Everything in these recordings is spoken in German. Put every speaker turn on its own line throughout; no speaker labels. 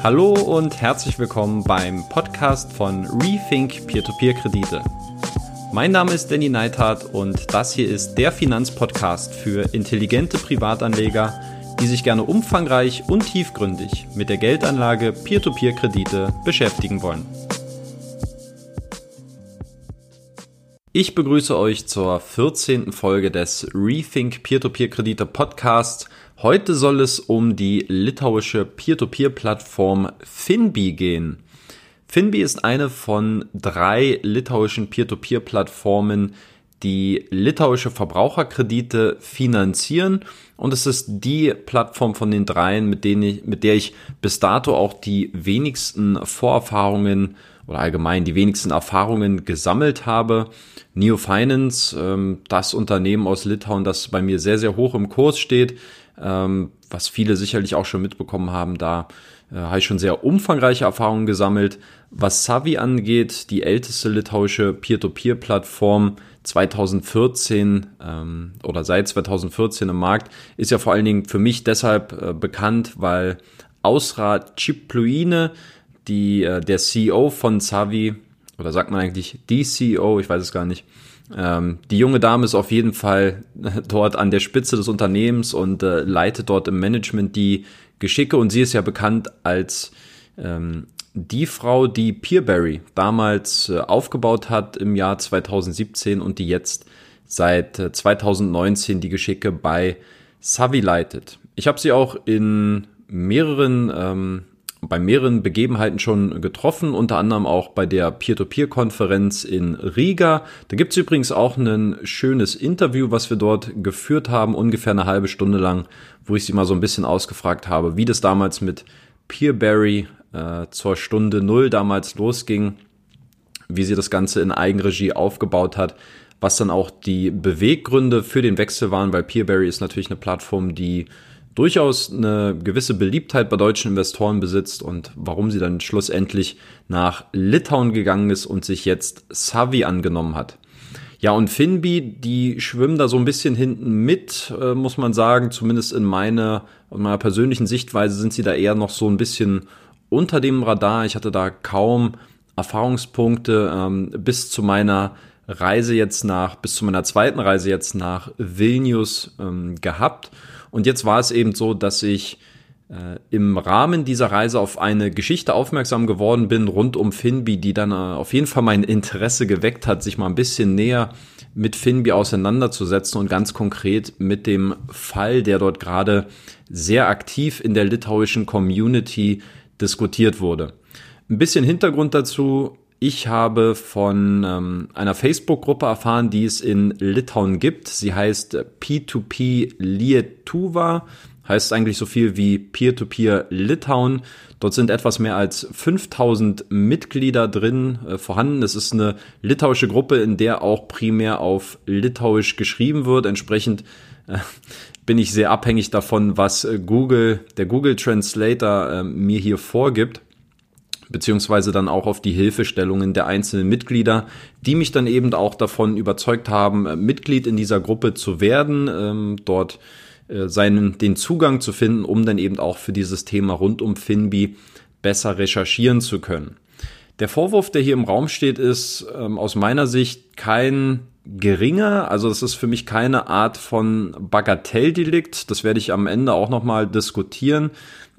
Hallo und herzlich willkommen beim Podcast von Rethink Peer-to-Peer-Kredite. Mein Name ist Danny Neithardt und das hier ist der Finanzpodcast für intelligente Privatanleger, die sich gerne umfangreich und tiefgründig mit der Geldanlage Peer-to-Peer-Kredite beschäftigen wollen. Ich begrüße euch zur 14. Folge des Rethink Peer-to-Peer-Kredite Podcasts. Heute soll es um die litauische Peer-to-Peer-Plattform Finbi gehen. Finbi ist eine von drei litauischen Peer-to-Peer-Plattformen, die litauische Verbraucherkredite finanzieren und es ist die Plattform von den dreien, mit, denen ich, mit der ich bis dato auch die wenigsten Vorerfahrungen oder allgemein die wenigsten Erfahrungen gesammelt habe. Neo Finance, ähm, das Unternehmen aus Litauen, das bei mir sehr, sehr hoch im Kurs steht, ähm, was viele sicherlich auch schon mitbekommen haben, da äh, habe ich schon sehr umfangreiche Erfahrungen gesammelt. Was Savi angeht, die älteste litauische Peer-to-Peer-Plattform 2014 ähm, oder seit 2014 im Markt, ist ja vor allen Dingen für mich deshalb äh, bekannt, weil Ausra Cipluine, die, äh, der CEO von Savi, oder sagt man eigentlich die CEO, ich weiß es gar nicht, ähm, die junge Dame ist auf jeden Fall dort an der Spitze des Unternehmens und äh, leitet dort im Management die Geschicke und sie ist ja bekannt als ähm, die Frau, die Peerberry damals äh, aufgebaut hat im Jahr 2017 und die jetzt seit äh, 2019 die Geschicke bei Savi leitet. Ich habe sie auch in mehreren ähm, bei mehreren Begebenheiten schon getroffen, unter anderem auch bei der Peer-to-Peer-Konferenz in Riga. Da gibt's übrigens auch ein schönes Interview, was wir dort geführt haben, ungefähr eine halbe Stunde lang, wo ich sie mal so ein bisschen ausgefragt habe, wie das damals mit Peerberry äh, zur Stunde Null damals losging, wie sie das Ganze in Eigenregie aufgebaut hat, was dann auch die Beweggründe für den Wechsel waren, weil Peerberry ist natürlich eine Plattform, die durchaus eine gewisse Beliebtheit bei deutschen Investoren besitzt und warum sie dann schlussendlich nach Litauen gegangen ist und sich jetzt Savi angenommen hat. Ja, und Finbi, die schwimmen da so ein bisschen hinten mit, äh, muss man sagen. Zumindest in meiner, in meiner persönlichen Sichtweise sind sie da eher noch so ein bisschen unter dem Radar. Ich hatte da kaum Erfahrungspunkte ähm, bis zu meiner Reise jetzt nach, bis zu meiner zweiten Reise jetzt nach Vilnius ähm, gehabt. Und jetzt war es eben so, dass ich äh, im Rahmen dieser Reise auf eine Geschichte aufmerksam geworden bin rund um Finbi, die dann äh, auf jeden Fall mein Interesse geweckt hat, sich mal ein bisschen näher mit Finbi auseinanderzusetzen und ganz konkret mit dem Fall, der dort gerade sehr aktiv in der litauischen Community diskutiert wurde. Ein bisschen Hintergrund dazu. Ich habe von ähm, einer Facebook-Gruppe erfahren, die es in Litauen gibt. Sie heißt P2P Lietuva, heißt eigentlich so viel wie Peer-to-Peer Litauen. Dort sind etwas mehr als 5000 Mitglieder drin äh, vorhanden. Es ist eine litauische Gruppe, in der auch primär auf Litauisch geschrieben wird. Entsprechend äh, bin ich sehr abhängig davon, was äh, Google, der Google Translator äh, mir hier vorgibt beziehungsweise dann auch auf die Hilfestellungen der einzelnen Mitglieder, die mich dann eben auch davon überzeugt haben, äh, Mitglied in dieser Gruppe zu werden, ähm, dort äh, seinen, den Zugang zu finden, um dann eben auch für dieses Thema rund um Finbi besser recherchieren zu können. Der Vorwurf, der hier im Raum steht, ist ähm, aus meiner Sicht kein geringer, also es ist für mich keine Art von Bagatelldelikt. Das werde ich am Ende auch nochmal diskutieren,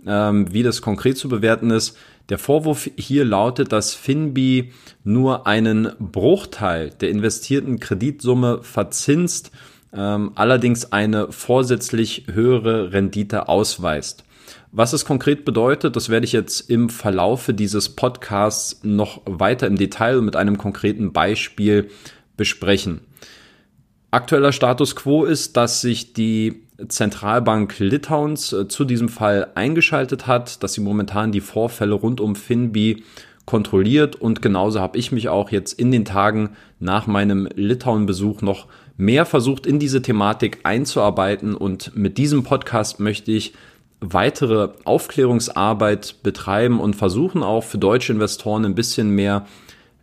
ähm, wie das konkret zu bewerten ist. Der Vorwurf hier lautet, dass Finbi nur einen Bruchteil der investierten Kreditsumme verzinst, ähm, allerdings eine vorsätzlich höhere Rendite ausweist. Was es konkret bedeutet, das werde ich jetzt im Verlaufe dieses Podcasts noch weiter im Detail mit einem konkreten Beispiel besprechen. Aktueller Status quo ist, dass sich die Zentralbank Litauens äh, zu diesem Fall eingeschaltet hat, dass sie momentan die Vorfälle rund um Finbi kontrolliert. Und genauso habe ich mich auch jetzt in den Tagen nach meinem Litauen-Besuch noch mehr versucht, in diese Thematik einzuarbeiten. Und mit diesem Podcast möchte ich weitere Aufklärungsarbeit betreiben und versuchen auch für deutsche Investoren ein bisschen mehr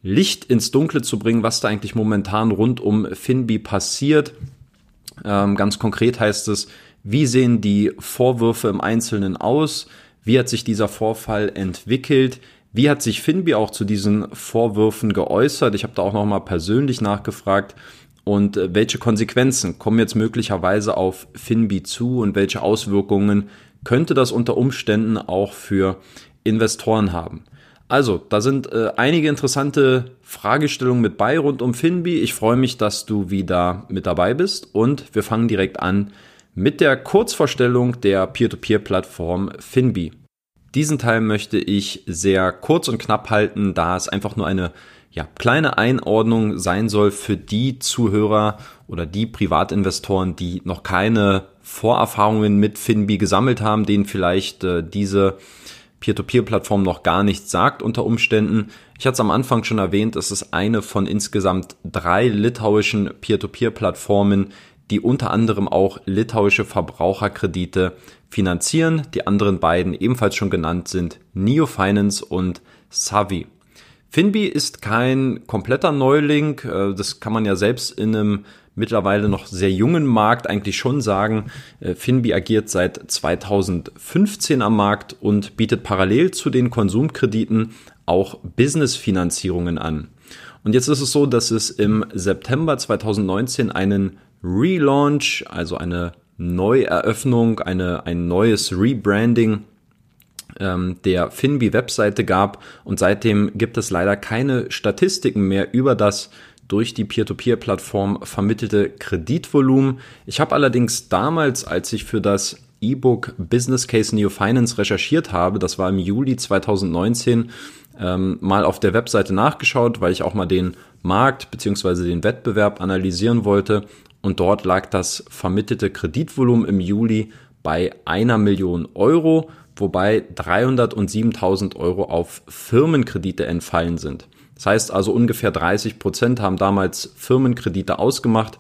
Licht ins Dunkle zu bringen, was da eigentlich momentan rund um Finbi passiert ähm, ganz konkret heißt es, wie sehen die Vorwürfe im Einzelnen aus? Wie hat sich dieser Vorfall entwickelt? Wie hat sich Finbi auch zu diesen Vorwürfen geäußert? Ich habe da auch nochmal persönlich nachgefragt. Und äh, welche Konsequenzen kommen jetzt möglicherweise auf Finbi zu und welche Auswirkungen könnte das unter Umständen auch für Investoren haben? Also, da sind äh, einige interessante Fragestellungen mit bei rund um Finbi. Ich freue mich, dass du wieder mit dabei bist und wir fangen direkt an mit der Kurzvorstellung der Peer-to-Peer-Plattform Finbi. Diesen Teil möchte ich sehr kurz und knapp halten, da es einfach nur eine ja, kleine Einordnung sein soll für die Zuhörer oder die Privatinvestoren, die noch keine Vorerfahrungen mit Finbi gesammelt haben, denen vielleicht äh, diese Peer-to-Peer-Plattform noch gar nichts sagt unter Umständen. Ich hatte es am Anfang schon erwähnt, es ist eine von insgesamt drei litauischen Peer-to-Peer-Plattformen, die unter anderem auch litauische Verbraucherkredite finanzieren. Die anderen beiden ebenfalls schon genannt sind Neo Finance und Savi. Finbi ist kein kompletter Neuling, äh, das kann man ja selbst in einem mittlerweile noch sehr jungen Markt eigentlich schon sagen. Äh, Finbi agiert seit 2015 am Markt und bietet parallel zu den Konsumkrediten auch Businessfinanzierungen an. Und jetzt ist es so, dass es im September 2019 einen Relaunch, also eine Neueröffnung, eine, ein neues Rebranding ähm, der Finbi-Webseite gab und seitdem gibt es leider keine Statistiken mehr über das durch die Peer-to-Peer-Plattform vermittelte Kreditvolumen. Ich habe allerdings damals, als ich für das E-Book Business Case Neo Finance recherchiert habe, das war im Juli 2019, ähm, mal auf der Webseite nachgeschaut, weil ich auch mal den Markt bzw. den Wettbewerb analysieren wollte. Und dort lag das vermittelte Kreditvolumen im Juli bei einer Million Euro, wobei 307.000 Euro auf Firmenkredite entfallen sind. Das heißt also ungefähr 30 Prozent haben damals Firmenkredite ausgemacht.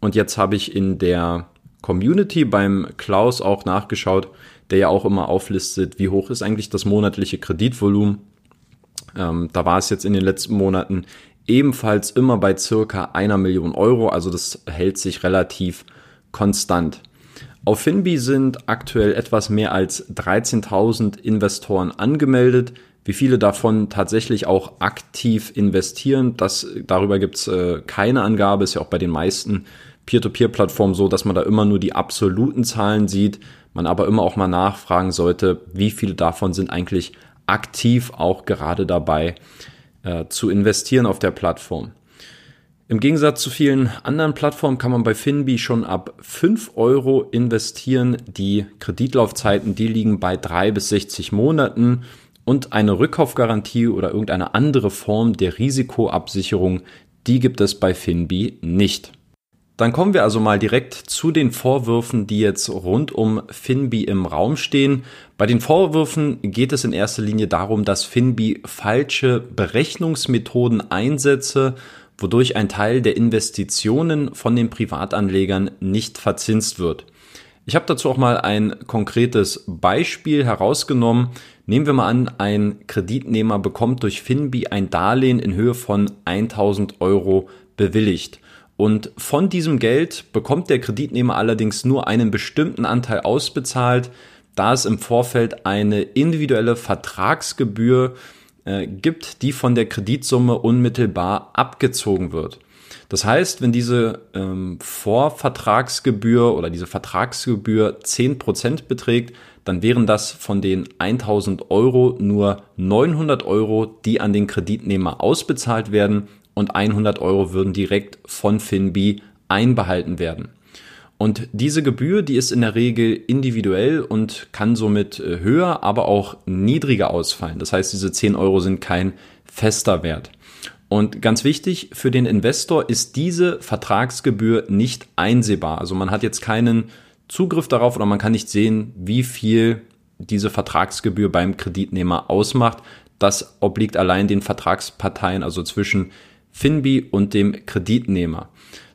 Und jetzt habe ich in der Community beim Klaus auch nachgeschaut, der ja auch immer auflistet, wie hoch ist eigentlich das monatliche Kreditvolumen. Ähm, da war es jetzt in den letzten Monaten ebenfalls immer bei circa einer Million Euro, also das hält sich relativ konstant. Auf Finbi sind aktuell etwas mehr als 13.000 Investoren angemeldet. Wie viele davon tatsächlich auch aktiv investieren, das, darüber gibt's äh, keine Angabe, ist ja auch bei den meisten Peer-to-Peer-Plattformen so, dass man da immer nur die absoluten Zahlen sieht, man aber immer auch mal nachfragen sollte, wie viele davon sind eigentlich aktiv auch gerade dabei äh, zu investieren auf der Plattform. Im Gegensatz zu vielen anderen Plattformen kann man bei Finbi schon ab 5 Euro investieren. Die Kreditlaufzeiten, die liegen bei 3 bis 60 Monaten und eine Rückkaufgarantie oder irgendeine andere Form der Risikoabsicherung, die gibt es bei Finbi nicht. Dann kommen wir also mal direkt zu den Vorwürfen, die jetzt rund um Finbi im Raum stehen. Bei den Vorwürfen geht es in erster Linie darum, dass Finbi falsche Berechnungsmethoden einsetze, wodurch ein Teil der Investitionen von den Privatanlegern nicht verzinst wird. Ich habe dazu auch mal ein konkretes Beispiel herausgenommen. Nehmen wir mal an, ein Kreditnehmer bekommt durch Finbi ein Darlehen in Höhe von 1000 Euro bewilligt. Und von diesem Geld bekommt der Kreditnehmer allerdings nur einen bestimmten Anteil ausbezahlt, da es im Vorfeld eine individuelle Vertragsgebühr äh, gibt, die von der Kreditsumme unmittelbar abgezogen wird. Das heißt, wenn diese ähm, Vorvertragsgebühr oder diese Vertragsgebühr 10% beträgt, dann wären das von den 1000 Euro nur 900 Euro, die an den Kreditnehmer ausbezahlt werden und 100 Euro würden direkt von Finbi einbehalten werden. Und diese Gebühr, die ist in der Regel individuell und kann somit äh, höher, aber auch niedriger ausfallen. Das heißt, diese 10 Euro sind kein fester Wert. Und ganz wichtig, für den Investor ist diese Vertragsgebühr nicht einsehbar. Also man hat jetzt keinen Zugriff darauf oder man kann nicht sehen, wie viel diese Vertragsgebühr beim Kreditnehmer ausmacht. Das obliegt allein den Vertragsparteien, also zwischen Finbi und dem Kreditnehmer.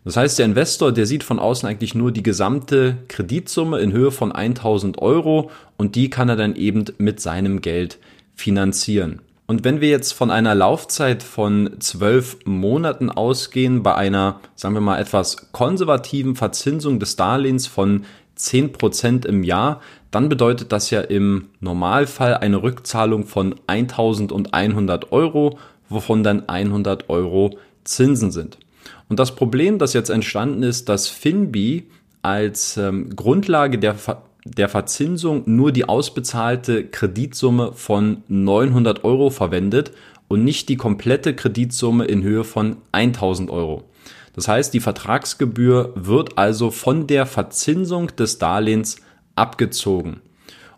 Das heißt, der Investor, der sieht von außen eigentlich nur die gesamte Kreditsumme in Höhe von 1000 Euro und die kann er dann eben mit seinem Geld finanzieren. Und wenn wir jetzt von einer Laufzeit von zwölf Monaten ausgehen, bei einer, sagen wir mal, etwas konservativen Verzinsung des Darlehens von 10% im Jahr, dann bedeutet das ja im Normalfall eine Rückzahlung von 1100 Euro, wovon dann 100 Euro Zinsen sind. Und das Problem, das jetzt entstanden ist, dass Finbi als ähm, Grundlage der, Ver der Verzinsung nur die ausbezahlte Kreditsumme von 900 Euro verwendet und nicht die komplette Kreditsumme in Höhe von 1000 Euro. Das heißt, die Vertragsgebühr wird also von der Verzinsung des Darlehens abgezogen.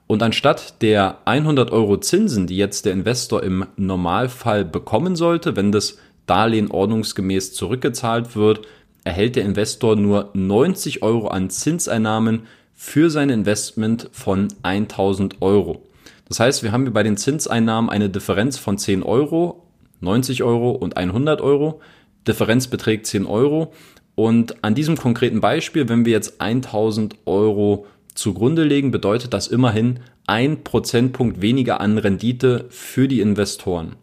Und anstatt der 100 Euro Zinsen, die jetzt der Investor im Normalfall bekommen sollte, wenn das Darlehen ordnungsgemäß zurückgezahlt wird, erhält der Investor nur 90 Euro an Zinseinnahmen für sein Investment von 1000 Euro. Das heißt, wir haben hier bei den Zinseinnahmen eine Differenz von 10 Euro, 90 Euro und 100 Euro. Differenz beträgt 10 Euro. Und an diesem konkreten Beispiel, wenn wir jetzt 1000 Euro zugrunde legen, bedeutet das immerhin ein Prozentpunkt weniger an Rendite für die Investoren.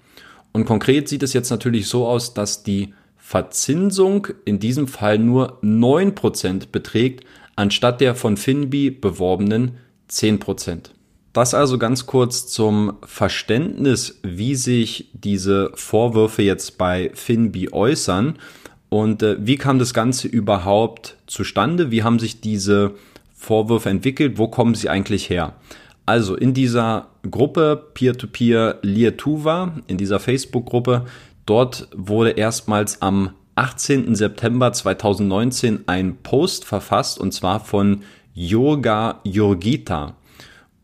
Und konkret sieht es jetzt natürlich so aus, dass die Verzinsung in diesem Fall nur 9% beträgt, anstatt der von Finbi beworbenen 10%. Das also ganz kurz zum Verständnis, wie sich diese Vorwürfe jetzt bei Finbi äußern und äh, wie kam das Ganze überhaupt zustande? Wie haben sich diese Vorwürfe entwickelt? Wo kommen sie eigentlich her? Also in dieser Gruppe Peer-to-Peer Lietuva, in dieser Facebook-Gruppe, dort wurde erstmals am 18. September 2019 ein Post verfasst und zwar von Yoga Jurgita.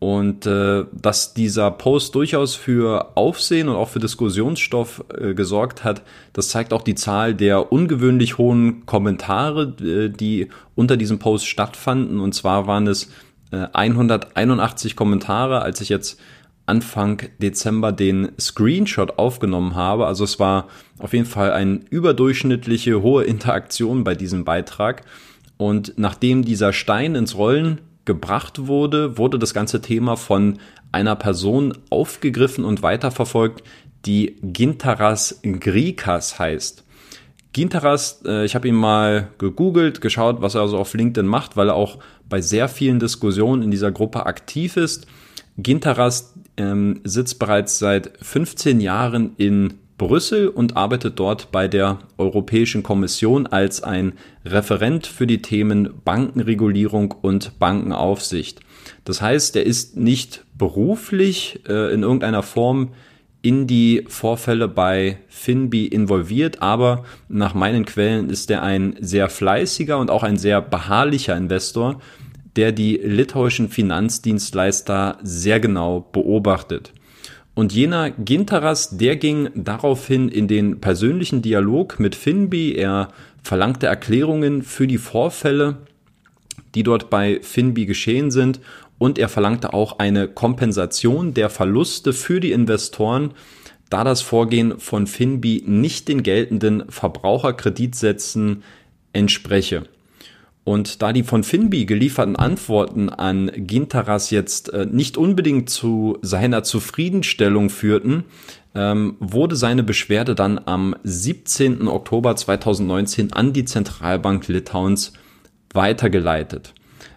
Und äh, dass dieser Post durchaus für Aufsehen und auch für Diskussionsstoff äh, gesorgt hat, das zeigt auch die Zahl der ungewöhnlich hohen Kommentare, äh, die unter diesem Post stattfanden. Und zwar waren es 181 äh, Kommentare, als ich jetzt Anfang Dezember den Screenshot aufgenommen habe. Also es war auf jeden Fall eine überdurchschnittliche hohe Interaktion bei diesem Beitrag. Und nachdem dieser Stein ins Rollen gebracht wurde, wurde das ganze Thema von einer Person aufgegriffen und weiterverfolgt, die Gintaras Grikas heißt. Gintaras, äh, ich habe ihn mal gegoogelt, geschaut, was er also auf LinkedIn macht, weil er auch bei sehr vielen Diskussionen in dieser Gruppe aktiv ist. Gintaras ähm, sitzt bereits seit 15 Jahren in Brüssel und arbeitet dort bei der Europäischen Kommission als ein Referent für die Themen Bankenregulierung und Bankenaufsicht. Das heißt, er ist nicht beruflich äh, in irgendeiner Form in die Vorfälle bei Finbi involviert, aber nach meinen Quellen ist er ein sehr fleißiger und auch ein sehr beharrlicher Investor, der die litauischen Finanzdienstleister sehr genau beobachtet. Und jener Gintaras, der ging daraufhin in den persönlichen Dialog mit Finbi. Er verlangte Erklärungen für die Vorfälle, die dort bei Finbi geschehen sind und er verlangte auch eine Kompensation der Verluste für die Investoren, da das Vorgehen von Finbi nicht den geltenden Verbraucherkreditsätzen entspreche. Und da die von Finbi gelieferten Antworten an Gintaras jetzt äh, nicht unbedingt zu seiner Zufriedenstellung führten, ähm, wurde seine Beschwerde dann am 17. Oktober 2019 an die Zentralbank Litauens weitergeleitet.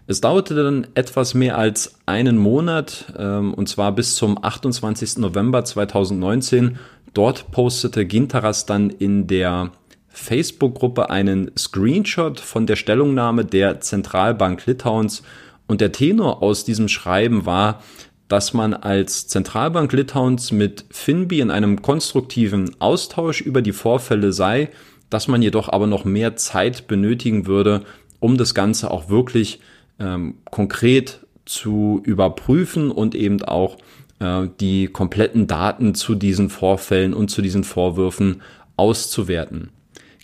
Es dauerte dann etwas mehr als einen Monat, ähm, und zwar bis zum 28. November 2019. Dort postete Gintaras dann in der Facebook-Gruppe einen Screenshot von der Stellungnahme der Zentralbank Litauens und der Tenor aus diesem Schreiben war, dass man als Zentralbank Litauens mit Finbi in einem konstruktiven Austausch über die Vorfälle sei, dass man jedoch aber noch mehr Zeit benötigen würde, um das Ganze auch wirklich ähm, konkret zu überprüfen und eben auch äh, die kompletten Daten zu diesen Vorfällen und zu diesen Vorwürfen auszuwerten.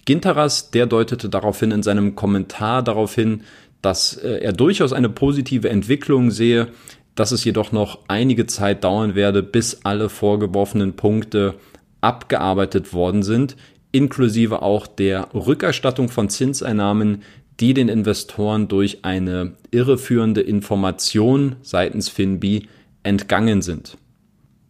Ginteras, der deutete daraufhin in seinem Kommentar darauf hin, dass äh, er durchaus eine positive Entwicklung sehe, dass es jedoch noch einige Zeit dauern werde, bis alle vorgeworfenen Punkte abgearbeitet worden sind, inklusive auch der Rückerstattung von Zinseinnahmen, die den Investoren durch eine irreführende Information seitens Finbi entgangen sind.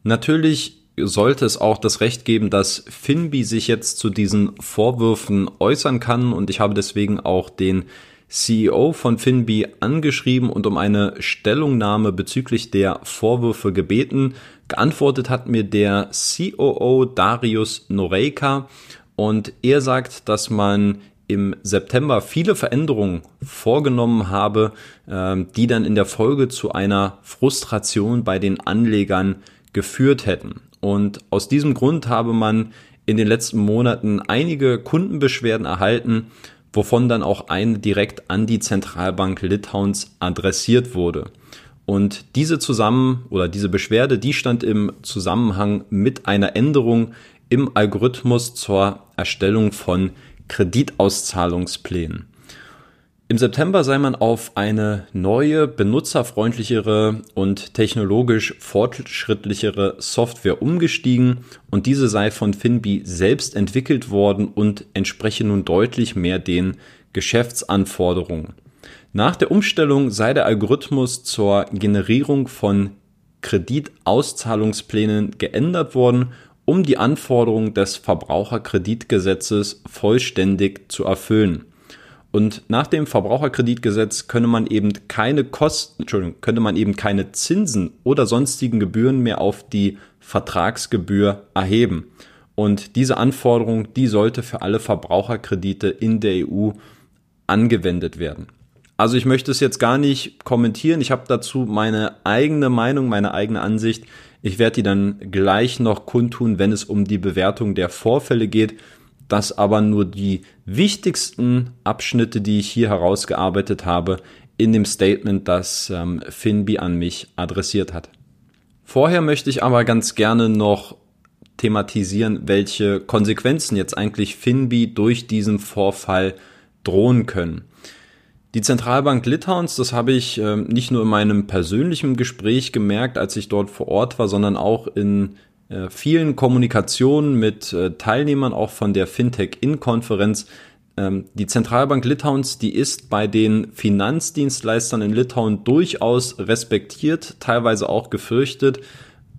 Natürlich sollte es auch das Recht geben, dass Finbi sich jetzt zu diesen Vorwürfen äußern kann und ich habe deswegen auch den CEO von Finbi angeschrieben und um eine Stellungnahme bezüglich der Vorwürfe gebeten. Geantwortet hat mir der COO Darius Noreika und er sagt, dass man im September viele Veränderungen vorgenommen habe, ähm, die dann in der Folge zu einer Frustration bei den Anlegern geführt hätten. Und aus diesem Grund habe man in den letzten Monaten einige Kundenbeschwerden erhalten, wovon dann auch eine direkt an die Zentralbank Litauens adressiert wurde. Und diese zusammen oder diese Beschwerde, die stand im Zusammenhang mit einer Änderung im Algorithmus zur Erstellung von Kreditauszahlungsplänen. Im September sei man auf eine neue, benutzerfreundlichere und technologisch fortschrittlichere Software umgestiegen und diese sei von Finbi selbst entwickelt worden und entspreche nun deutlich mehr den Geschäftsanforderungen. Nach der Umstellung sei der Algorithmus zur Generierung von Kreditauszahlungsplänen geändert worden, um die Anforderungen des Verbraucherkreditgesetzes vollständig zu erfüllen. Und nach dem Verbraucherkreditgesetz könne man eben keine Kosten, Entschuldigung, könnte man eben keine Zinsen oder sonstigen Gebühren mehr auf die Vertragsgebühr erheben. Und diese Anforderung, die sollte für alle Verbraucherkredite in der EU angewendet werden. Also ich möchte es jetzt gar nicht kommentieren. Ich habe dazu meine eigene Meinung, meine eigene Ansicht. Ich werde die dann gleich noch kundtun, wenn es um die Bewertung der Vorfälle geht das aber nur die wichtigsten Abschnitte, die ich hier herausgearbeitet habe, in dem Statement, das ähm, Finbi an mich adressiert hat. Vorher möchte ich aber ganz gerne noch thematisieren, welche Konsequenzen jetzt eigentlich Finbi durch diesen Vorfall drohen können. Die Zentralbank Litauens, das habe ich äh, nicht nur in meinem persönlichen Gespräch gemerkt, als ich dort vor Ort war, sondern auch in vielen Kommunikationen mit äh, Teilnehmern auch von der Fintech-In-Konferenz. Ähm, die Zentralbank Litauens, die ist bei den Finanzdienstleistern in Litauen durchaus respektiert, teilweise auch gefürchtet.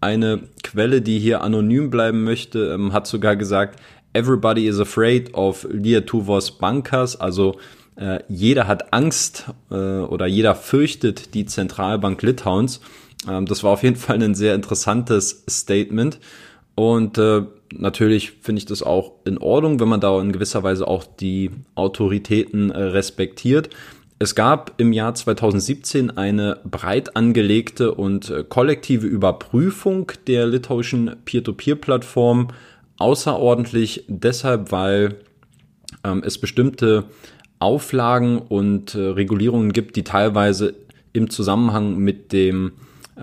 Eine Quelle, die hier anonym bleiben möchte, ähm, hat sogar gesagt, everybody is afraid of Lietuvos Bankas, also äh, jeder hat Angst äh, oder jeder fürchtet die Zentralbank Litauens. Ähm, das war auf jeden Fall ein sehr interessantes Statement. Und äh, natürlich finde ich das auch in Ordnung, wenn man da in gewisser Weise auch die Autoritäten äh, respektiert. Es gab im Jahr 2017 eine breit angelegte und äh, kollektive Überprüfung der litauischen Peer-to-Peer-Plattform. Außerordentlich deshalb, weil ähm, es bestimmte Auflagen und äh, Regulierungen gibt, die teilweise im Zusammenhang mit dem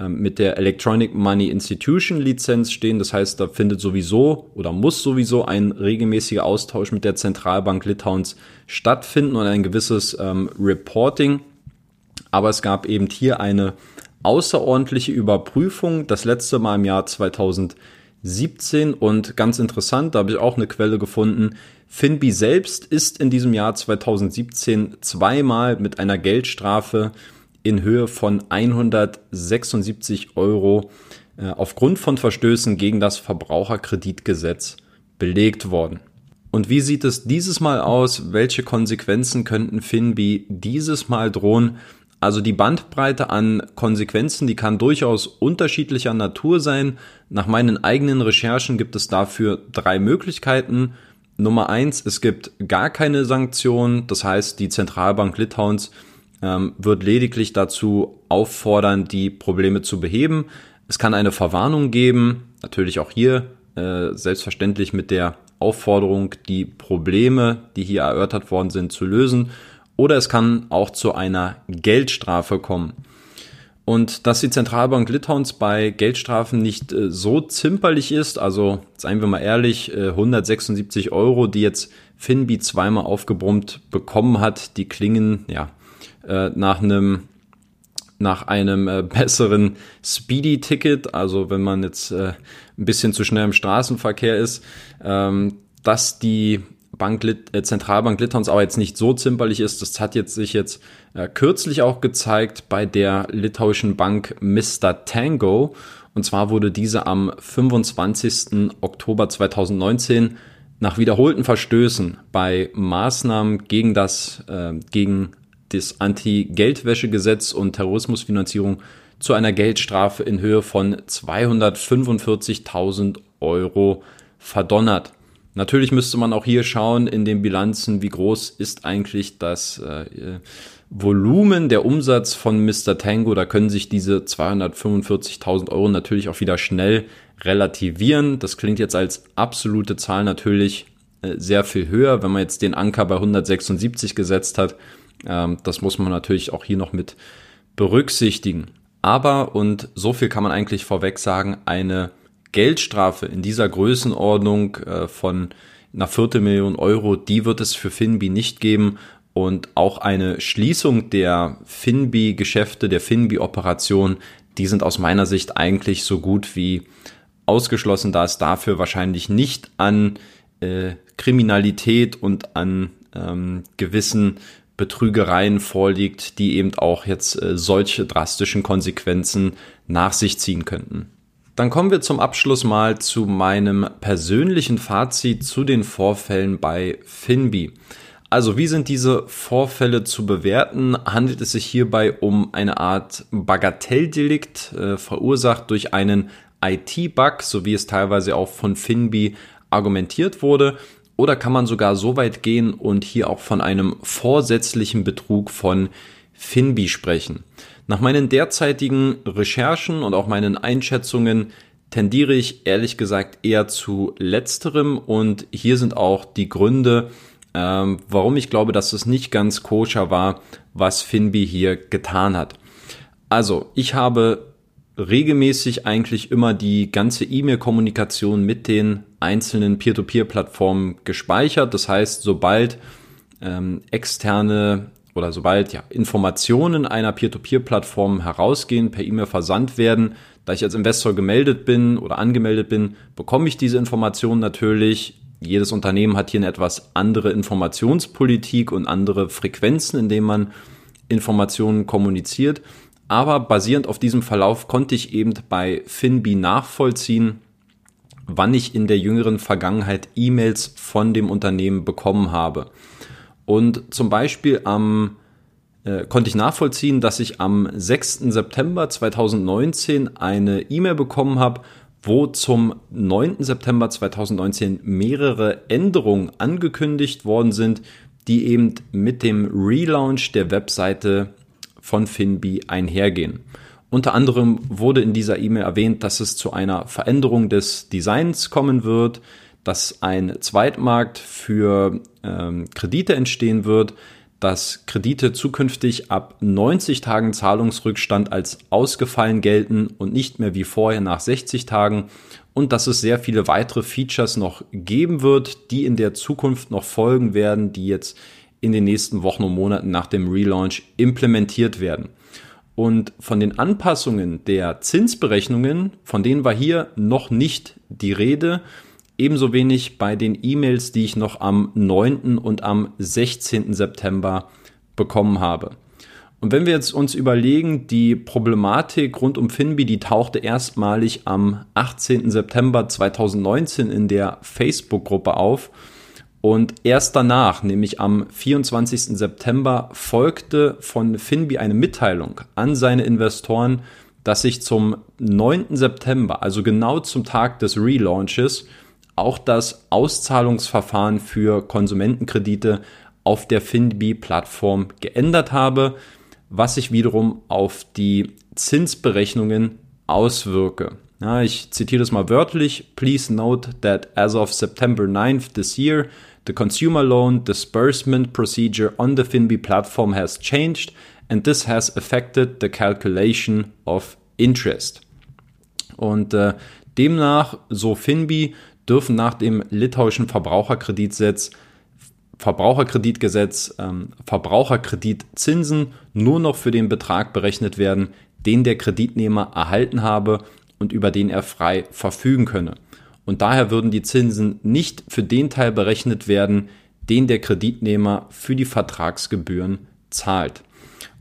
mit der Electronic Money Institution Lizenz stehen. Das heißt, da findet sowieso oder muss sowieso ein regelmäßiger Austausch mit der Zentralbank Litauens stattfinden und ein gewisses ähm, Reporting. Aber es gab eben hier eine außerordentliche Überprüfung, das letzte Mal im Jahr 2017 und ganz interessant, da habe ich auch eine Quelle gefunden. Finbi selbst ist in diesem Jahr 2017 zweimal mit einer Geldstrafe in Höhe von 176 Euro äh, aufgrund von Verstößen gegen das Verbraucherkreditgesetz belegt worden. Und wie sieht es dieses Mal aus? Welche Konsequenzen könnten Finbi dieses Mal drohen? Also die Bandbreite an Konsequenzen, die kann durchaus unterschiedlicher Natur sein. Nach meinen eigenen Recherchen gibt es dafür drei Möglichkeiten. Nummer eins, es gibt gar keine Sanktionen. Das heißt, die Zentralbank Litauens ähm, wird lediglich dazu auffordern, die Probleme zu beheben. Es kann eine Verwarnung geben, natürlich auch hier äh, selbstverständlich mit der Aufforderung, die Probleme, die hier erörtert worden sind, zu lösen. Oder es kann auch zu einer Geldstrafe kommen. Und dass die Zentralbank Litauens bei Geldstrafen nicht äh, so zimperlich ist, also seien wir mal ehrlich, äh, 176 Euro, die jetzt Finbi zweimal aufgebrummt bekommen hat, die klingen ja äh, nach einem nach einem äh, besseren Speedy-Ticket, also wenn man jetzt äh, ein bisschen zu schnell im Straßenverkehr ist, ähm, dass die Bank, äh, Zentralbank Litauens aber jetzt nicht so zimperlich ist. Das hat jetzt sich jetzt äh, kürzlich auch gezeigt bei der litauischen Bank Mr. Tango. Und zwar wurde diese am 25. Oktober 2019 nach wiederholten Verstößen bei Maßnahmen gegen das, äh, gegen das Anti-Geldwäschegesetz und Terrorismusfinanzierung zu einer Geldstrafe in Höhe von 245.000 Euro verdonnert. Natürlich müsste man auch hier schauen in den Bilanzen, wie groß ist eigentlich das äh, Volumen, der Umsatz von Mr. Tango. Da können sich diese 245.000 Euro natürlich auch wieder schnell relativieren. Das klingt jetzt als absolute Zahl natürlich äh, sehr viel höher, wenn man jetzt den Anker bei 176 gesetzt hat. Ähm, das muss man natürlich auch hier noch mit berücksichtigen. Aber, und so viel kann man eigentlich vorweg sagen, eine Geldstrafe in dieser Größenordnung äh, von einer Viertelmillion Euro, die wird es für Finbi nicht geben. Und auch eine Schließung der Finbi-Geschäfte, der Finbi-Operation, die sind aus meiner Sicht eigentlich so gut wie ausgeschlossen, da es dafür wahrscheinlich nicht an äh, Kriminalität und an ähm, gewissen Betrügereien vorliegt, die eben auch jetzt äh, solche drastischen Konsequenzen nach sich ziehen könnten. Dann kommen wir zum Abschluss mal zu meinem persönlichen Fazit zu den Vorfällen bei Finbi. Also wie sind diese Vorfälle zu bewerten? Handelt es sich hierbei um eine Art Bagatelldelikt, äh, verursacht durch einen IT-Bug, so wie es teilweise auch von Finbi argumentiert wurde? Oder kann man sogar so weit gehen und hier auch von einem vorsätzlichen Betrug von Finbi sprechen? Nach meinen derzeitigen Recherchen und auch meinen Einschätzungen tendiere ich ehrlich gesagt eher zu letzterem und hier sind auch die Gründe, ähm, warum ich glaube, dass es nicht ganz koscher war, was Finbi hier getan hat. Also, ich habe regelmäßig eigentlich immer die ganze E-Mail-Kommunikation mit den einzelnen Peer-to-Peer-Plattformen gespeichert. Das heißt, sobald ähm, externe oder sobald ja, Informationen einer Peer-to-Peer-Plattform herausgehen, per E-Mail versandt werden, da ich als Investor gemeldet bin oder angemeldet bin, bekomme ich diese Informationen natürlich. Jedes Unternehmen hat hier eine etwas andere Informationspolitik und andere Frequenzen, in denen man Informationen kommuniziert. Aber basierend auf diesem Verlauf konnte ich eben bei Finbi nachvollziehen, wann ich in der jüngeren Vergangenheit E-Mails von dem Unternehmen bekommen habe. Und zum Beispiel am äh, konnte ich nachvollziehen, dass ich am 6. September 2019 eine E-Mail bekommen habe, wo zum 9. September 2019 mehrere Änderungen angekündigt worden sind, die eben mit dem Relaunch der Webseite von Finbi einhergehen. Unter anderem wurde in dieser E-Mail erwähnt, dass es zu einer Veränderung des Designs kommen wird, dass ein Zweitmarkt für ähm, Kredite entstehen wird, dass Kredite zukünftig ab 90 Tagen Zahlungsrückstand als ausgefallen gelten und nicht mehr wie vorher nach 60 Tagen und dass es sehr viele weitere Features noch geben wird, die in der Zukunft noch folgen werden, die jetzt in den nächsten Wochen und Monaten nach dem Relaunch implementiert werden. Und von den Anpassungen der Zinsberechnungen, von denen war hier noch nicht die Rede. Ebenso wenig bei den E-Mails, die ich noch am 9. und am 16. September bekommen habe. Und wenn wir jetzt uns überlegen, die Problematik rund um Finbi, die tauchte erstmalig am 18. September 2019 in der Facebook-Gruppe auf und erst danach, nämlich am 24. September, folgte von Finbi eine Mitteilung an seine Investoren, dass sich zum 9. September, also genau zum Tag des Relaunches, auch das Auszahlungsverfahren für Konsumentenkredite auf der Finbi-Plattform geändert habe, was sich wiederum auf die Zinsberechnungen auswirke. Ja, ich zitiere das mal wörtlich. Please note that as of September 9th this year, The consumer loan disbursement procedure on the Finbi platform has changed and this has affected the calculation of interest. Und äh, demnach, so Finbi, dürfen nach dem litauischen Verbraucherkreditgesetz Verbraucherkreditgesetz ähm, Verbraucherkreditzinsen nur noch für den Betrag berechnet werden, den der Kreditnehmer erhalten habe und über den er frei verfügen könne und daher würden die Zinsen nicht für den Teil berechnet werden, den der Kreditnehmer für die Vertragsgebühren zahlt.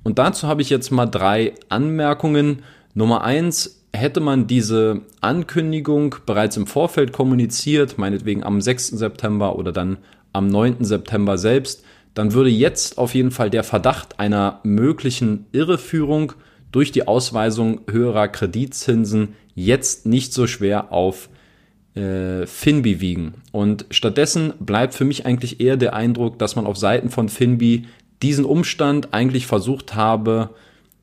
Und dazu habe ich jetzt mal drei Anmerkungen. Nummer eins, hätte man diese Ankündigung bereits im Vorfeld kommuniziert, meinetwegen am 6. September oder dann am 9. September selbst, dann würde jetzt auf jeden Fall der Verdacht einer möglichen Irreführung durch die Ausweisung höherer Kreditzinsen jetzt nicht so schwer auf äh, Finbi wiegen. Und stattdessen bleibt für mich eigentlich eher der Eindruck, dass man auf Seiten von Finbi diesen Umstand eigentlich versucht habe,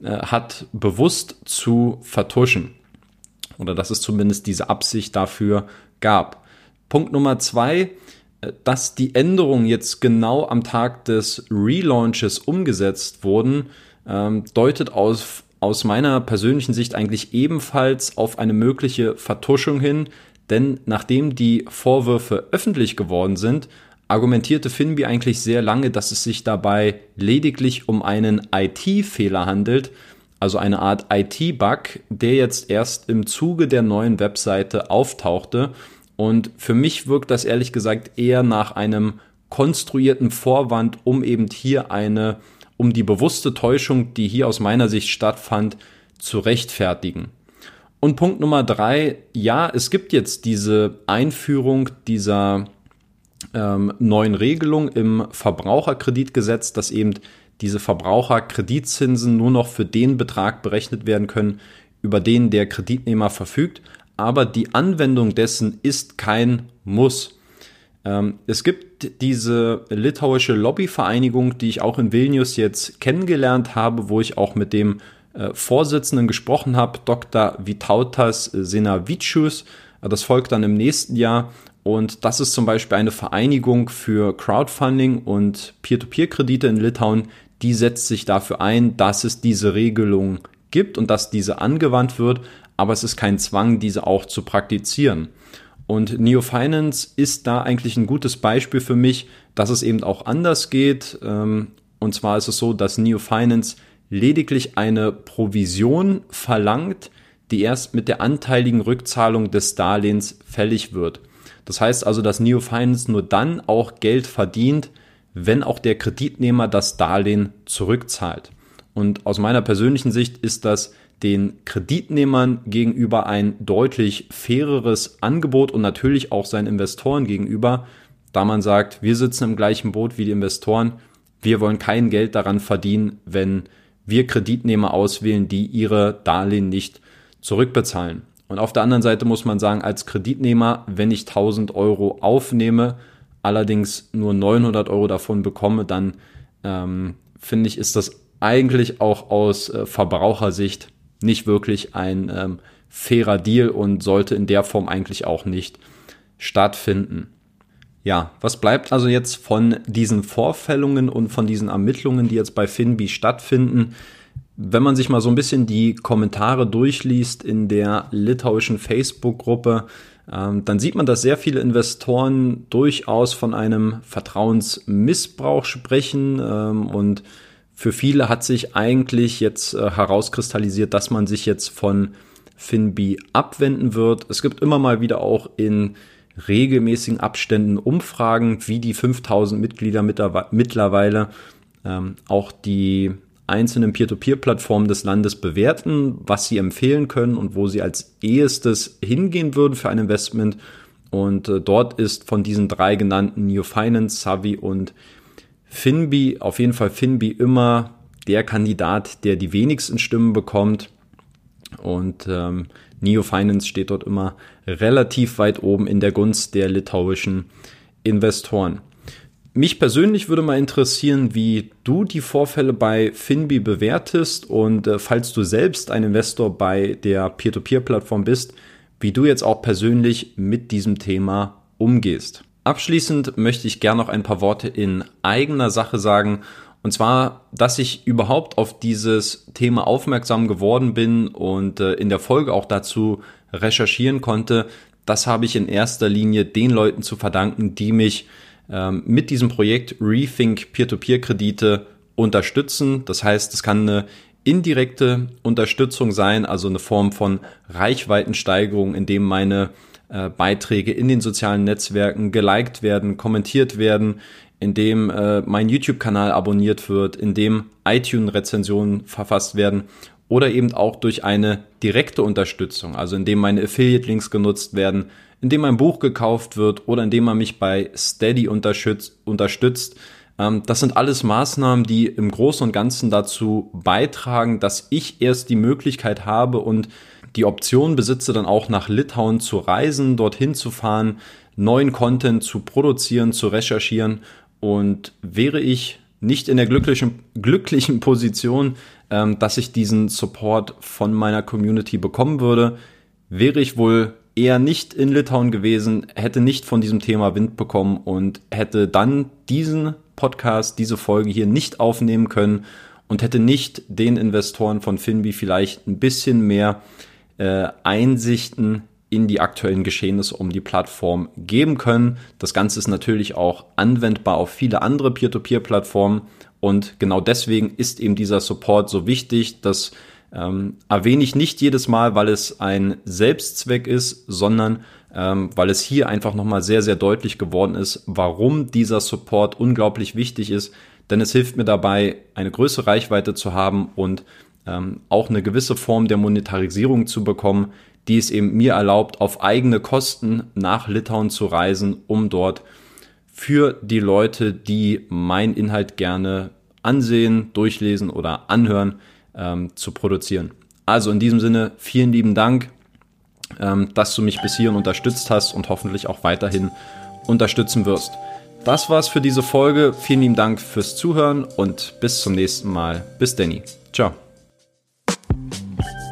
äh, hat bewusst zu vertuschen. Oder dass es zumindest diese Absicht dafür gab. Punkt Nummer zwei, äh, dass die Änderungen jetzt genau am Tag des Relaunches umgesetzt wurden, ähm, deutet aus, aus meiner persönlichen Sicht eigentlich ebenfalls auf eine mögliche Vertuschung hin, denn nachdem die Vorwürfe öffentlich geworden sind, argumentierte Finbi eigentlich sehr lange, dass es sich dabei lediglich um einen IT-Fehler handelt, also eine Art IT-Bug, der jetzt erst im Zuge der neuen Webseite auftauchte. Und für mich wirkt das ehrlich gesagt eher nach einem konstruierten Vorwand, um eben hier eine, um die bewusste Täuschung, die hier aus meiner Sicht stattfand, zu rechtfertigen. Und Punkt Nummer drei, ja, es gibt jetzt diese Einführung dieser ähm, neuen Regelung im Verbraucherkreditgesetz, dass eben diese Verbraucherkreditzinsen nur noch für den Betrag berechnet werden können, über den der Kreditnehmer verfügt. Aber die Anwendung dessen ist kein Muss. Ähm, es gibt diese litauische Lobbyvereinigung, die ich auch in Vilnius jetzt kennengelernt habe, wo ich auch mit dem äh, Vorsitzenden gesprochen habe, Dr. Vitautas Senavicius. Das folgt dann im nächsten Jahr. Und das ist zum Beispiel eine Vereinigung für Crowdfunding und Peer-to-Peer-Kredite in Litauen. Die setzt sich dafür ein, dass es diese Regelung gibt und dass diese angewandt wird, aber es ist kein Zwang, diese auch zu praktizieren. Und Neo Finance ist da eigentlich ein gutes Beispiel für mich, dass es eben auch anders geht. Ähm, und zwar ist es so, dass Neo Finance lediglich eine Provision verlangt, die erst mit der anteiligen Rückzahlung des Darlehens fällig wird. Das heißt also, dass Neo Finance nur dann auch Geld verdient, wenn auch der Kreditnehmer das Darlehen zurückzahlt. Und aus meiner persönlichen Sicht ist das den Kreditnehmern gegenüber ein deutlich faireres Angebot und natürlich auch seinen Investoren gegenüber, da man sagt, wir sitzen im gleichen Boot wie die Investoren, wir wollen kein Geld daran verdienen, wenn wir Kreditnehmer auswählen, die ihre Darlehen nicht zurückbezahlen. Und auf der anderen Seite muss man sagen, als Kreditnehmer, wenn ich 1000 Euro aufnehme, allerdings nur 900 Euro davon bekomme, dann ähm, finde ich, ist das eigentlich auch aus äh, Verbrauchersicht nicht wirklich ein ähm, fairer Deal und sollte in der Form eigentlich auch nicht stattfinden. Ja, was bleibt also jetzt von diesen Vorfällungen und von diesen Ermittlungen, die jetzt bei Finbi stattfinden? Wenn man sich mal so ein bisschen die Kommentare durchliest in der litauischen Facebook-Gruppe, ähm, dann sieht man, dass sehr viele Investoren durchaus von einem Vertrauensmissbrauch sprechen ähm, und für viele hat sich eigentlich jetzt äh, herauskristallisiert, dass man sich jetzt von Finbi abwenden wird. Es gibt immer mal wieder auch in regelmäßigen Abständen Umfragen, wie die 5000 Mitglieder mittlerweile ähm, auch die einzelnen Peer-to-Peer-Plattformen des Landes bewerten, was sie empfehlen können und wo sie als ehestes hingehen würden für ein Investment. Und äh, dort ist von diesen drei genannten Neo Finance, Savi und Finbi, auf jeden Fall Finbi immer der Kandidat, der die wenigsten Stimmen bekommt. Und ähm, Neo Finance steht dort immer relativ weit oben in der Gunst der litauischen Investoren. Mich persönlich würde mal interessieren, wie du die Vorfälle bei Finbi bewertest und äh, falls du selbst ein Investor bei der Peer-to-Peer-Plattform bist, wie du jetzt auch persönlich mit diesem Thema umgehst. Abschließend möchte ich gerne noch ein paar Worte in eigener Sache sagen und zwar, dass ich überhaupt auf dieses Thema aufmerksam geworden bin und äh, in der Folge auch dazu recherchieren konnte. Das habe ich in erster Linie den Leuten zu verdanken, die mich ähm, mit diesem Projekt Rethink Peer-to-Peer-Kredite unterstützen. Das heißt, es kann eine indirekte Unterstützung sein, also eine Form von Reichweitensteigerung, indem meine äh, Beiträge in den sozialen Netzwerken geliked werden, kommentiert werden, in dem äh, mein YouTube-Kanal abonniert wird, in dem iTunes-Rezensionen verfasst werden oder eben auch durch eine direkte Unterstützung, also indem meine Affiliate-Links genutzt werden, indem mein Buch gekauft wird oder indem man mich bei Steady unterstützt, Ähm, das sind alles Maßnahmen, die im Großen und Ganzen dazu beitragen, dass ich erst die Möglichkeit habe und die Option besitze, dann auch nach Litauen zu reisen, dorthin zu fahren, neuen Content zu produzieren, zu recherchieren. Und wäre ich nicht in der glücklichen, glücklichen Position, ähm, dass ich diesen Support von meiner Community bekommen würde, wäre ich wohl eher nicht in Litauen gewesen, hätte nicht von diesem Thema Wind bekommen und hätte dann diesen Podcast, diese Folge hier nicht aufnehmen können und hätte nicht den Investoren von Finbi vielleicht ein bisschen mehr äh, Einsichten in die aktuellen Geschehnisse um die Plattform geben können. Das Ganze ist natürlich auch anwendbar auf viele andere Peer-to-Peer-Plattformen und genau deswegen ist eben dieser Support so wichtig. Das ähm, erwähne ich nicht jedes Mal, weil es ein Selbstzweck ist, sondern ähm, weil es hier einfach nochmal sehr, sehr deutlich geworden ist, warum dieser Support unglaublich wichtig ist. Denn es hilft mir dabei, eine größere Reichweite zu haben und ähm, auch eine gewisse Form der Monetarisierung zu bekommen, die es eben mir erlaubt, auf eigene Kosten nach Litauen zu reisen, um dort für die Leute, die mein Inhalt gerne ansehen, durchlesen oder anhören, ähm, zu produzieren. Also in diesem Sinne, vielen lieben Dank, ähm, dass du mich bis hierhin unterstützt hast und hoffentlich auch weiterhin unterstützen wirst. Das war's für diese Folge. Vielen lieben Dank fürs Zuhören und bis zum nächsten Mal. Bis Danny. Ciao.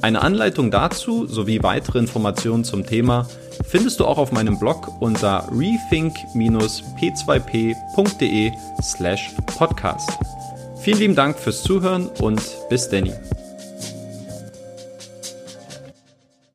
Eine Anleitung dazu sowie weitere Informationen zum Thema findest du auch auf meinem Blog unter rethink-p2p.de slash podcast. Vielen lieben Dank fürs Zuhören und bis Danny.